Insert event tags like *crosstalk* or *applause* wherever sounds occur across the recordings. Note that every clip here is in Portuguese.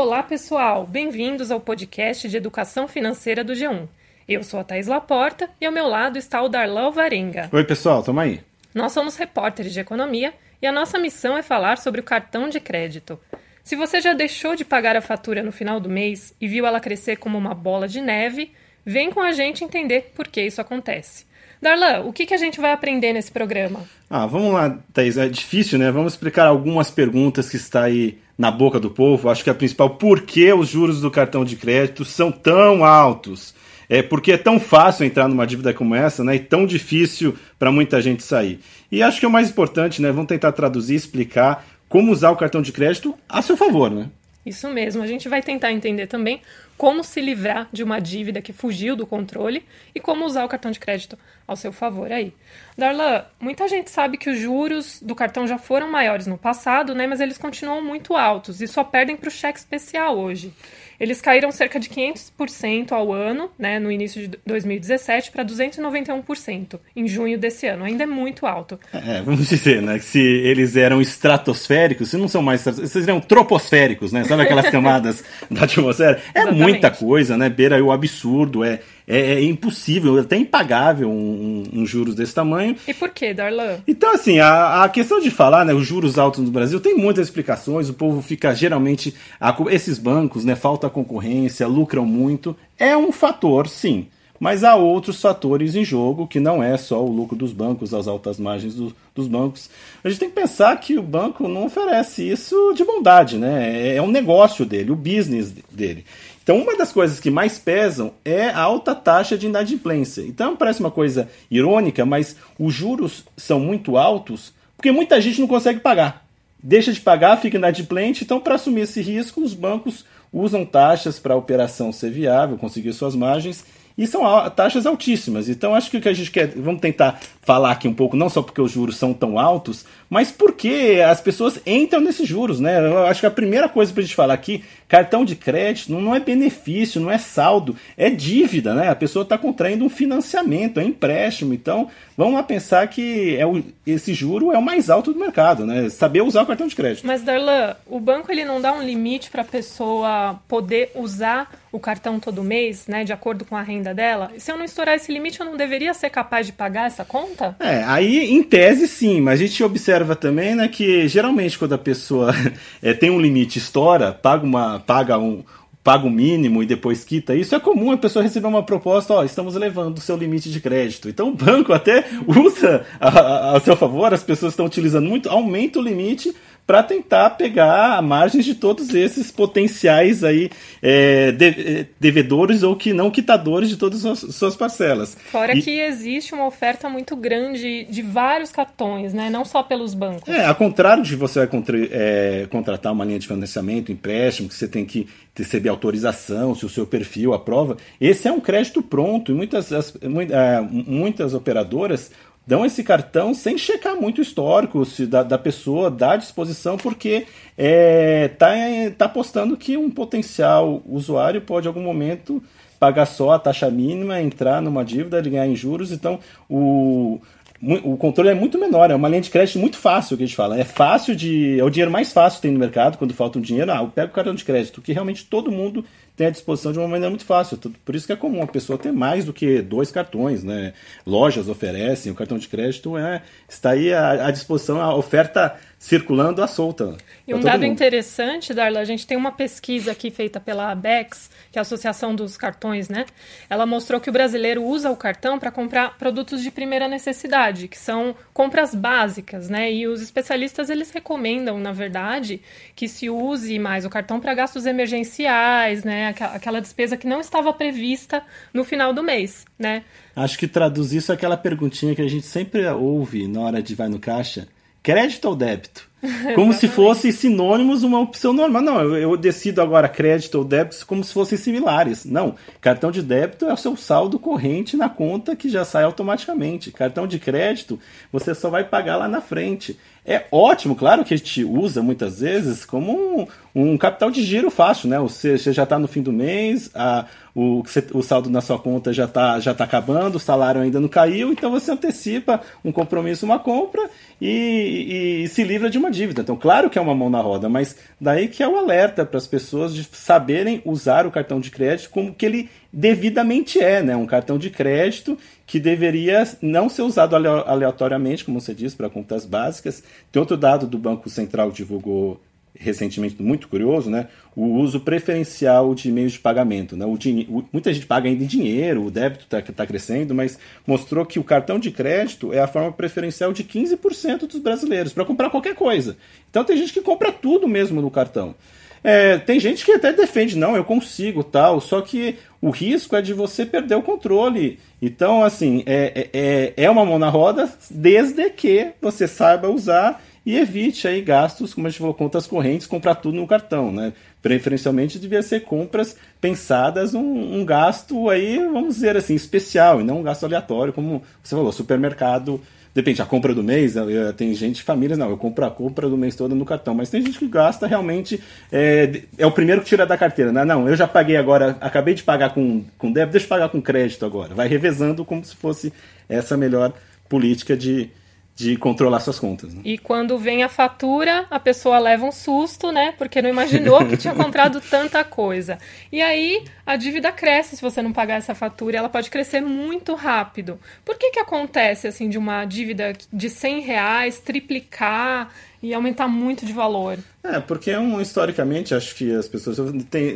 Olá, pessoal! Bem-vindos ao podcast de Educação Financeira do G1. Eu sou a Thais Laporta e ao meu lado está o Darlan Alvarenga. Oi, pessoal, tamo aí. Nós somos repórteres de economia e a nossa missão é falar sobre o cartão de crédito. Se você já deixou de pagar a fatura no final do mês e viu ela crescer como uma bola de neve, vem com a gente entender por que isso acontece. Darlan, o que, que a gente vai aprender nesse programa? Ah, vamos lá, Thaís. É difícil, né? Vamos explicar algumas perguntas que está aí na boca do povo. Acho que a principal, por que os juros do cartão de crédito são tão altos? É porque é tão fácil entrar numa dívida como essa, né? E tão difícil para muita gente sair. E acho que é o mais importante, né? Vamos tentar traduzir, explicar como usar o cartão de crédito a seu favor, né? Isso mesmo. A gente vai tentar entender também como se livrar de uma dívida que fugiu do controle e como usar o cartão de crédito ao seu favor aí. Darla, muita gente sabe que os juros do cartão já foram maiores no passado, né, mas eles continuam muito altos e só perdem para o cheque especial hoje. Eles caíram cerca de 500% ao ano, né, no início de 2017, para 291% em junho desse ano. Ainda é muito alto. É, vamos dizer, né, que se eles eram estratosféricos, se não são mais eles seriam troposféricos, né? Sabe aquelas camadas *laughs* da atmosfera? É Exatamente. muita coisa, né? Beira o absurdo, é é, é impossível, até impagável um, um, um, juros desse tamanho. E por que, Darlan? Então, assim, a, a questão de falar, né, os juros altos no Brasil tem muitas explicações, o povo fica geralmente, a, esses bancos, né, falta concorrência, lucram muito, é um fator, sim. Mas há outros fatores em jogo que não é só o lucro dos bancos, as altas margens do, dos bancos. A gente tem que pensar que o banco não oferece isso de bondade, né? É, é um negócio dele, o business dele. Então, uma das coisas que mais pesam é a alta taxa de inadimplência. Então, parece uma coisa irônica, mas os juros são muito altos porque muita gente não consegue pagar. Deixa de pagar, fica inadimplente. Então, para assumir esse risco, os bancos usam taxas para a operação ser viável, conseguir suas margens e são taxas altíssimas. Então, acho que o que a gente quer, vamos tentar falar aqui um pouco, não só porque os juros são tão altos, mas porque as pessoas entram nesses juros, né? Eu acho que a primeira coisa para a gente falar aqui, cartão de crédito não é benefício, não é saldo, é dívida, né? A pessoa está contraindo um financiamento, é empréstimo. Então, vamos lá pensar que é o, esse juro é o mais alto do mercado, né? Saber usar o cartão de crédito. Mas, Darlan, o banco ele não dá um limite para a pessoa poder usar o cartão todo mês, né, de acordo com a renda dela, se eu não estourar esse limite, eu não deveria ser capaz de pagar essa conta? É, aí em tese sim, mas a gente observa também, né, que geralmente quando a pessoa *laughs* é, tem um limite, estoura, paga uma, paga um, paga o mínimo e depois quita, isso é comum a pessoa receber uma proposta, ó, estamos elevando o seu limite de crédito. Então o banco até *laughs* usa a, a, a seu favor, as pessoas estão utilizando muito, aumenta o limite para tentar pegar margens de todos esses potenciais aí é, de, é, devedores ou que não quitadores de todas as suas parcelas. Fora e, que existe uma oferta muito grande de vários cartões, né? não só pelos bancos. É, ao contrário de você contra, é, contratar uma linha de financiamento, empréstimo, que você tem que receber autorização, se o seu perfil aprova, esse é um crédito pronto e muitas, as, é, muitas operadoras dão esse cartão sem checar muito o histórico se da, da pessoa, da disposição, porque é, tá, tá apostando que um potencial usuário pode em algum momento pagar só a taxa mínima, entrar numa dívida, ganhar em juros. Então, o, o controle é muito menor, é uma linha de crédito muito fácil que a gente fala. É fácil de. É o dinheiro mais fácil que tem no mercado quando falta um dinheiro. Ah, eu pego o cartão de crédito, que realmente todo mundo tem à disposição de uma maneira muito fácil. Por isso que é comum a pessoa ter mais do que dois cartões, né? Lojas oferecem, o cartão de crédito é, está aí à, à disposição, a oferta circulando à solta. E um dado mundo. interessante, Darla, a gente tem uma pesquisa aqui feita pela ABEX, que é a Associação dos Cartões, né? Ela mostrou que o brasileiro usa o cartão para comprar produtos de primeira necessidade, que são compras básicas, né? E os especialistas eles recomendam, na verdade, que se use mais o cartão para gastos emergenciais, né? Aquela despesa que não estava prevista no final do mês, né? Acho que traduz isso aquela perguntinha que a gente sempre ouve na hora de vai no caixa. Crédito ou débito? *laughs* Como se fossem sinônimos uma opção normal. Não, eu, eu, decido agora crédito ou débito como se fossem similares. Não, cartão de débito é o seu saldo corrente na conta que já sai automaticamente. Cartão de crédito, você só vai pagar lá na frente. É ótimo, claro que a gente usa muitas vezes como um, um capital de giro fácil, né? Você, você já está no fim do mês, a, o, o saldo na sua conta já está já tá acabando, o salário ainda não caiu, então você antecipa um compromisso, uma compra e, e, e se livra de uma uma dívida. Então, claro que é uma mão na roda, mas daí que é o alerta para as pessoas de saberem usar o cartão de crédito como que ele devidamente é, né? Um cartão de crédito que deveria não ser usado aleatoriamente, como você disse, para contas básicas. Tem outro dado do Banco Central divulgou recentemente muito curioso, né? O uso preferencial de meios de pagamento, né? O, o muita gente paga ainda em dinheiro, o débito está tá crescendo, mas mostrou que o cartão de crédito é a forma preferencial de 15% dos brasileiros para comprar qualquer coisa. Então tem gente que compra tudo mesmo no cartão. É, tem gente que até defende, não, eu consigo tal, só que o risco é de você perder o controle. Então, assim, é, é, é uma mão na roda desde que você saiba usar e evite aí gastos, como a gente falou, contas correntes, comprar tudo no cartão, né? Preferencialmente devia ser compras pensadas um, um, gasto aí, vamos dizer assim, especial, e não um gasto aleatório, como você falou, supermercado. Depende, a compra do mês, tem gente, famílias, não, eu compro a compra do mês toda no cartão, mas tem gente que gasta realmente, é, é o primeiro que tira da carteira, né? Não, eu já paguei agora, acabei de pagar com, com débito, deixa eu pagar com crédito agora. Vai revezando como se fosse essa melhor política de, de controlar suas contas. Né? E quando vem a fatura, a pessoa leva um susto, né? Porque não imaginou que tinha *laughs* comprado tanta coisa. E aí a dívida cresce se você não pagar essa fatura, ela pode crescer muito rápido. Por que que acontece assim de uma dívida de 100 reais triplicar e aumentar muito de valor. É, porque é um, historicamente, acho que as pessoas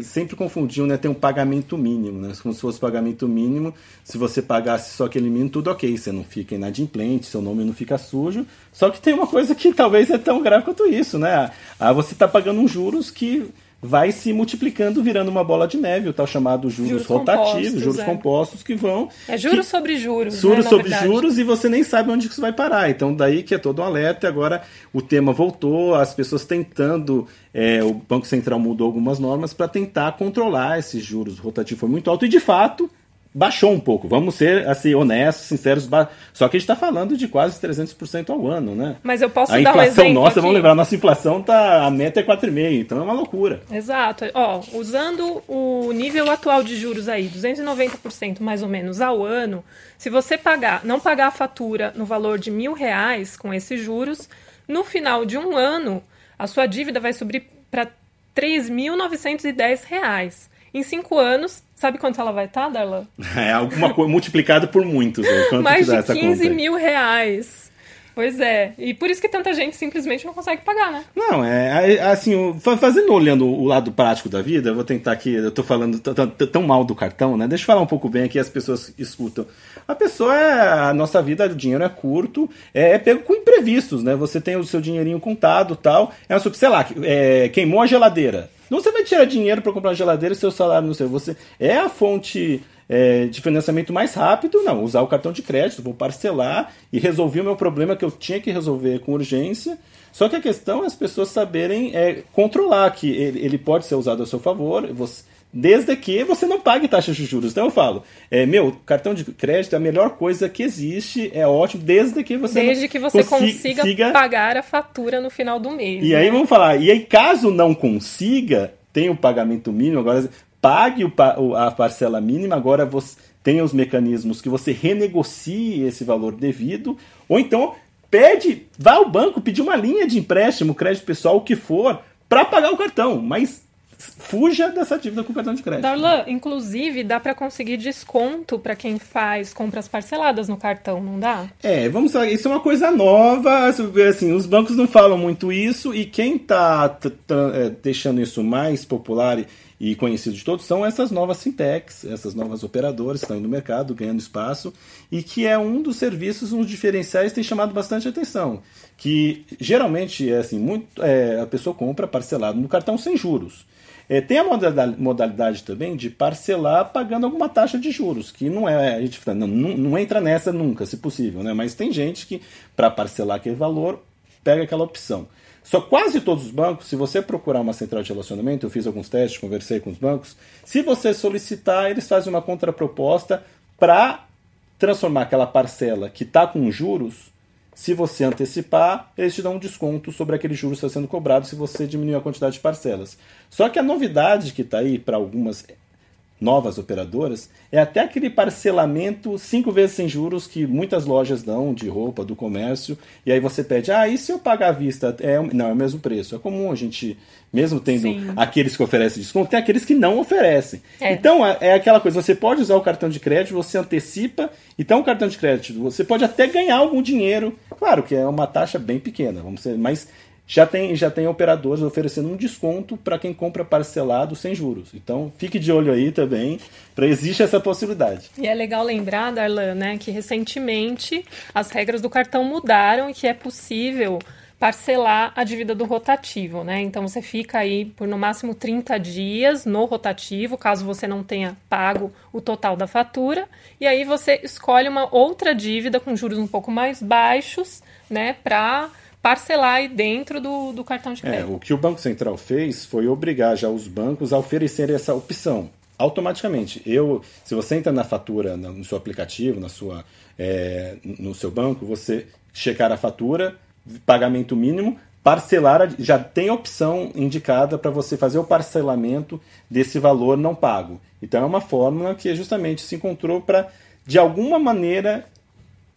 sempre confundiam, né? Tem um pagamento mínimo, né? Como se fosse pagamento mínimo. Se você pagasse só aquele mínimo, tudo ok. Você não fica inadimplente, seu nome não fica sujo. Só que tem uma coisa que talvez é tão grave quanto isso, né? Ah, você está pagando uns juros que vai se multiplicando, virando uma bola de neve, o tal chamado juros, juros rotativos, juros é. compostos que vão. É juros que, sobre juros. Juros né, sobre juros e você nem sabe onde isso vai parar. Então, daí que é todo um alerta. Agora o tema voltou, as pessoas tentando. É, o Banco Central mudou algumas normas para tentar controlar esses juros rotativos. Foi muito alto e, de fato, baixou um pouco. Vamos ser assim, honestos, sinceros. Só que a gente está falando de quase 300% ao ano, né? Mas eu posso a dar um exemplo nossa, aqui. vamos lembrar, nossa inflação tá a meta é 4,5, então é uma loucura. Exato. Ó, usando o nível atual de juros aí, 290% mais ou menos ao ano, se você pagar, não pagar a fatura no valor de mil reais com esses juros, no final de um ano a sua dívida vai subir para 3.910 reais. Em cinco anos, sabe quanto ela vai estar, tá, Darlan? *laughs* É alguma coisa multiplicado por muitos. Mais de 15 mil reais. Pois é. E por isso que tanta gente simplesmente não consegue pagar, né? Não, é assim, fazendo olhando o lado prático da vida, eu vou tentar aqui, eu tô falando tão mal do cartão, né? Deixa eu falar um pouco bem aqui, as pessoas escutam. A pessoa é. A nossa vida, o dinheiro é curto, é, é pego com imprevistos, né? Você tem o seu dinheirinho contado tal. É, sei lá, é, queimou a geladeira. Não você vai tirar dinheiro para comprar uma geladeira seu salário não sei. Você é a fonte é, de financiamento mais rápido, não. Usar o cartão de crédito, vou parcelar e resolver o meu problema que eu tinha que resolver com urgência. Só que a questão é as pessoas saberem é, controlar que ele, ele pode ser usado a seu favor. Você, desde que você não pague taxas de juros. Então eu falo, é, meu, cartão de crédito é a melhor coisa que existe, é ótimo, desde que você Desde que você consiga, consiga, pagar a fatura no final do mês. E né? aí vamos falar, e aí caso não consiga, tem o pagamento mínimo, agora pague o, a parcela mínima, agora você tem os mecanismos que você renegocie esse valor devido, ou então pede, vá ao banco pedir uma linha de empréstimo, crédito pessoal, o que for, para pagar o cartão, mas fuja dessa dívida com cartão de crédito. Darlan, inclusive dá para conseguir desconto para quem faz compras parceladas no cartão, não dá? É, vamos lá, isso é uma coisa nova, assim, os bancos não falam muito isso e quem está é, deixando isso mais popular e conhecido de todos são essas novas fintechs, essas novas operadoras que estão no mercado, ganhando espaço, e que é um dos serviços, um dos diferenciais que tem chamado bastante atenção. Que geralmente é assim, muito, é, a pessoa compra parcelado no cartão sem juros. É, tem a modalidade também de parcelar pagando alguma taxa de juros, que não é, a gente não, não, entra nessa nunca, se possível, né? mas tem gente que, para parcelar aquele valor, pega aquela opção. Só quase todos os bancos, se você procurar uma central de relacionamento, eu fiz alguns testes, conversei com os bancos, se você solicitar, eles fazem uma contraproposta para transformar aquela parcela que está com juros se você antecipar, eles te dão um desconto sobre aquele juros que está sendo cobrado se você diminuir a quantidade de parcelas. Só que a novidade que está aí para algumas novas operadoras, é até aquele parcelamento cinco vezes sem juros que muitas lojas dão de roupa, do comércio, e aí você pede, ah, e se eu pagar à vista? É, não, é o mesmo preço. É comum a gente, mesmo tendo Sim. aqueles que oferecem desconto, tem aqueles que não oferecem. É. Então, é, é, aquela coisa, você pode usar o cartão de crédito, você antecipa, então o cartão de crédito, você pode até ganhar algum dinheiro, claro que é uma taxa bem pequena, vamos ser, mas já tem, já tem operadores oferecendo um desconto para quem compra parcelado sem juros. Então, fique de olho aí também, para existe essa possibilidade. E é legal lembrar, Darlan, né, que recentemente as regras do cartão mudaram e que é possível parcelar a dívida do rotativo, né? Então você fica aí por no máximo 30 dias no rotativo, caso você não tenha pago o total da fatura, e aí você escolhe uma outra dívida com juros um pouco mais baixos, né, para parcelar aí dentro do, do cartão de é, crédito. É, o que o Banco Central fez foi obrigar já os bancos a oferecerem essa opção automaticamente. Eu, se você entra na fatura no seu aplicativo, na sua, é, no seu banco, você checar a fatura, pagamento mínimo, parcelar, já tem a opção indicada para você fazer o parcelamento desse valor não pago. Então é uma fórmula que justamente se encontrou para, de alguma maneira,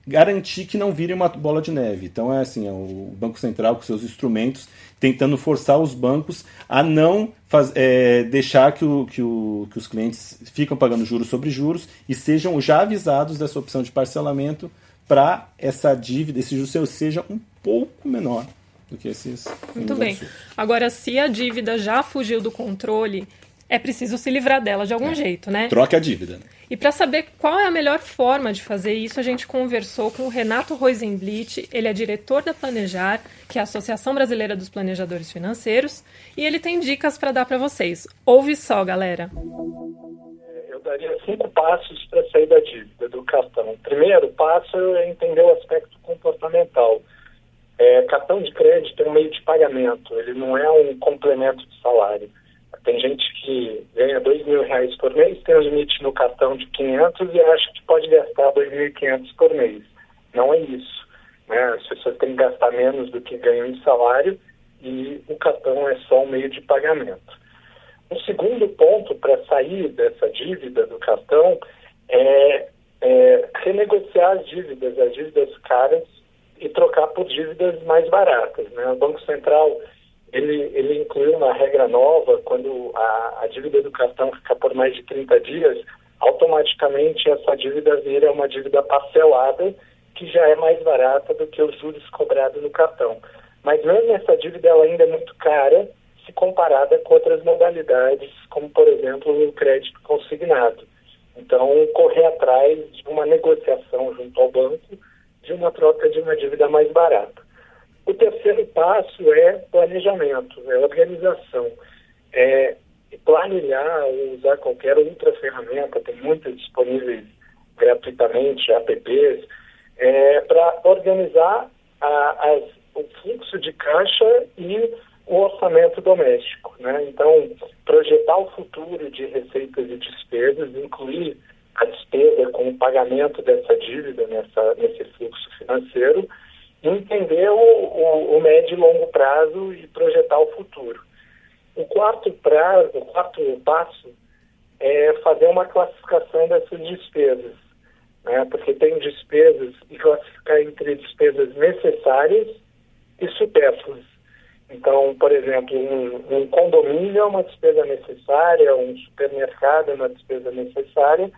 garantir que não vire uma bola de neve. Então é assim, é o Banco Central com seus instrumentos tentando forçar os bancos a não faz, é, deixar que, o, que, o, que os clientes ficam pagando juros sobre juros e sejam já avisados dessa opção de parcelamento para essa dívida, esse juros seu seja um pouco menor do que esses. Muito bem. Agora, se a dívida já fugiu do controle, é preciso se livrar dela de algum é. jeito, né? Troque a dívida. E para saber qual é a melhor forma de fazer isso, a gente conversou com o Renato Rosenblit, ele é diretor da Planejar, que é a Associação Brasileira dos Planejadores Financeiros, e ele tem dicas para dar para vocês. Ouve só, galera. Eu daria cinco passos para sair da dívida do cartão. O primeiro passo é entender o aspecto comportamental. É, cartão de crédito é um meio de pagamento, ele não é um complemento de salário. Tem gente que ganha dois mil reais por mês, tem um limite no cartão de 500 e acha que pode gastar 2.500 por mês. Não é isso. Né? As pessoas têm que gastar menos do que ganham em salário e o cartão é só um meio de pagamento. Um segundo ponto para sair dessa dívida do cartão é, é renegociar as dívidas, as dívidas caras e trocar por dívidas mais baratas. Né? O Banco Central ele, ele uma regra nova, quando a, a dívida do cartão fica por mais de 30 dias, automaticamente essa dívida vira uma dívida parcelada, que já é mais barata do que os juros cobrados no cartão. Mas mesmo essa dívida ela ainda é muito cara se comparada com outras modalidades, como por exemplo o crédito consignado. Então, correr atrás de uma negociação junto ao banco de uma troca de uma dívida mais barata. O terceiro passo é planejamento, é organização. É planilhar ou usar qualquer outra ferramenta, tem muitas disponíveis gratuitamente, apps, é, para organizar a, as, o fluxo de caixa e o orçamento doméstico. Né? Então, projetar o futuro de receitas e despesas, incluir a despesa com o pagamento dessa dívida nessa, nesse fluxo financeiro entender o, o, o médio e longo prazo e projetar o futuro. O quarto prazo, o quarto passo é fazer uma classificação dessas despesas, né? porque tem despesas e classificar entre despesas necessárias e supérfluas. Então, por exemplo, um, um, condomínio é uma despesa necessária, um supermercado é uma despesa necessária,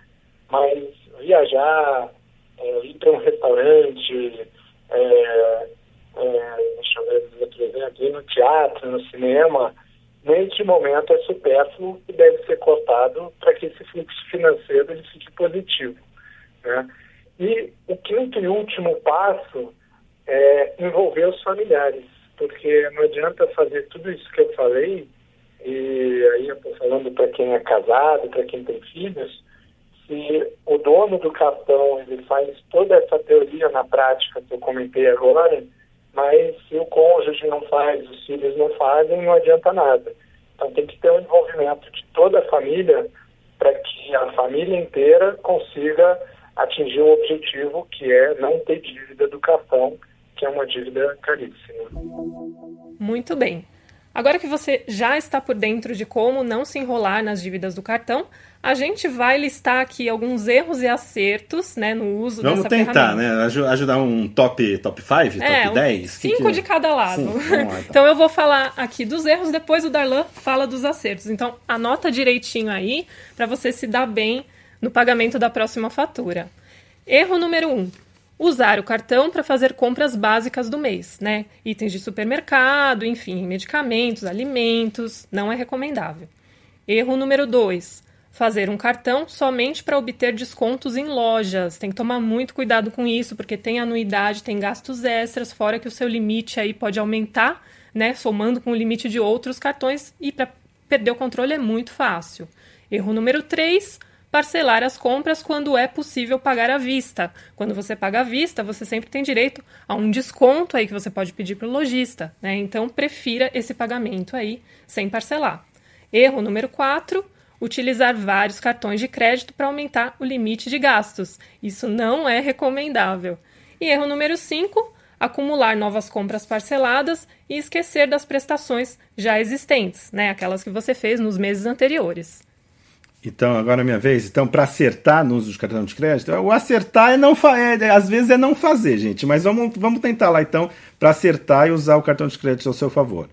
mas viajar, é, ir para um restaurante, é, é, deixa eu ver outro exemplo, no teatro, no cinema, neste momento é supérfluo e deve ser cortado para que esse fluxo financeiro ele fique positivo. Né? E o quinto e último passo é envolver os familiares, porque não adianta fazer tudo isso que eu falei, e aí eu estou falando para quem é casado, para quem tem filhos, se o dono do cartão ele faz toda essa teoria na prática que eu comentei agora, mas se o cônjuge não faz, os filhos não fazem, não adianta nada. Então tem que ter um envolvimento de toda a família para que a família inteira consiga atingir o objetivo que é não ter dívida do cartão, que é uma dívida caríssima. Muito bem. Agora que você já está por dentro de como não se enrolar nas dívidas do cartão, a gente vai listar aqui alguns erros e acertos né, no uso Vamos dessa tentar, ferramenta. né? Ajudar um top, top 5, É, top um- 10? cinco Que de cada lado. Sim, *laughs* lá, então. então eu vou falar aqui dos erros, depois o Darlan fala dos acertos. Então anota direitinho aí para você se dar bem no pagamento da próxima fatura. Erro número 1. Um, usar o cartão para fazer compras básicas do mês, né? Itens de supermercado, enfim, medicamentos, alimentos, não é recomendável. Erro número 2. Fazer um cartão somente para obter descontos em lojas. Tem que tomar muito cuidado com isso, porque tem anuidade, tem gastos extras, fora que o seu limite aí pode aumentar, né? Somando com o limite de outros cartões e para perder o controle é muito fácil. Erro número 3. Parcelar as compras quando é possível pagar à vista. Quando você paga à vista, você sempre tem direito a um desconto aí que você pode pedir para o lojista. Né? Então, prefira esse pagamento aí sem parcelar. Erro número 4. Utilizar vários cartões de crédito para aumentar o limite de gastos. Isso não é recomendável. E erro número 5. Acumular novas compras parceladas e esquecer das prestações já existentes, né? aquelas que você fez nos meses anteriores. Então, agora é minha vez. Então, para acertar no uso de cartão de crédito, o acertar é não fa é, é, às vezes é não fazer, gente. Mas vamos, vamos tentar lá então para acertar e usar o cartão de crédito ao seu favor.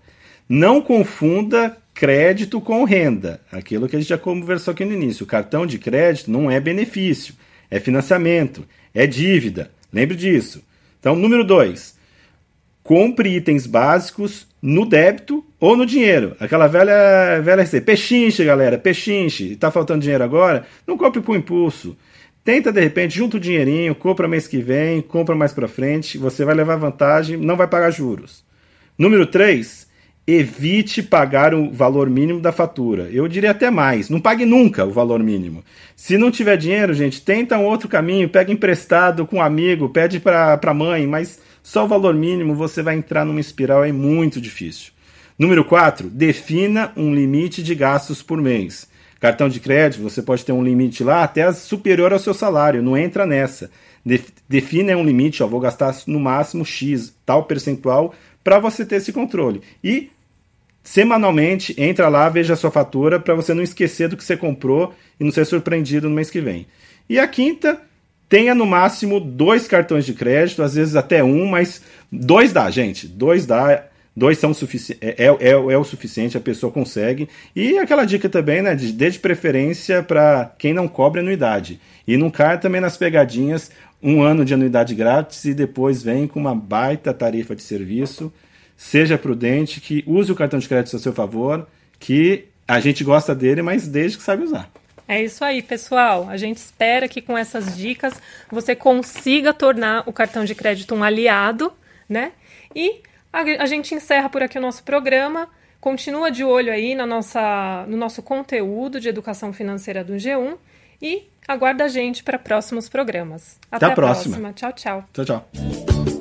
Não confunda crédito com renda. Aquilo que a gente já conversou aqui no início. O cartão de crédito não é benefício, é financiamento, é dívida. Lembre disso. Então, número dois, compre itens básicos no débito ou no dinheiro. Aquela velha, velha receita. Pechinche, galera, pechinche. Tá faltando dinheiro agora? Não compre por impulso. Tenta, de repente, junta o dinheirinho, compra mês que vem, compra mais para frente, você vai levar vantagem, não vai pagar juros. Número 3, evite pagar o valor mínimo da fatura. Eu diria até mais, não pague nunca o valor mínimo. Se não tiver dinheiro, gente, tenta um outro caminho, pega emprestado com um amigo, pede para a mãe, mas só o valor mínimo você vai entrar numa espiral é muito difícil. Número 4, defina um limite de gastos por mês. Cartão de crédito, você pode ter um limite lá até superior ao seu salário, não entra nessa. Def- Defina um limite, ó, vou gastar no máximo X, tal percentual, para você ter esse controle. E semanalmente, entra lá, veja a sua fatura, para você não esquecer do que você comprou e não ser surpreendido no mês que vem. E a quinta, tenha no máximo dois cartões de crédito, às vezes até um, mas dois dá, gente. Dois dá. Dois são sufici é, é, é o suficiente, a pessoa consegue. E aquela dica também, né? De, dê de preferência para quem não cobre anuidade. E não cai também nas pegadinhas um ano de anuidade grátis e depois vem com uma baita tarifa de serviço. Seja prudente, que use o cartão de crédito a seu favor, que a gente gosta dele, mas desde que sabe usar. É isso aí, pessoal. A gente espera que com essas dicas você consiga tornar o cartão de crédito um aliado, né? E a, gente encerra por aqui o nosso programa. Continua de olho aí na nossa, no nosso conteúdo de educação financeira do G1 e aguarda a gente para próximos programas. Até a próxima. Tchau, tchau. Tchau, tchau.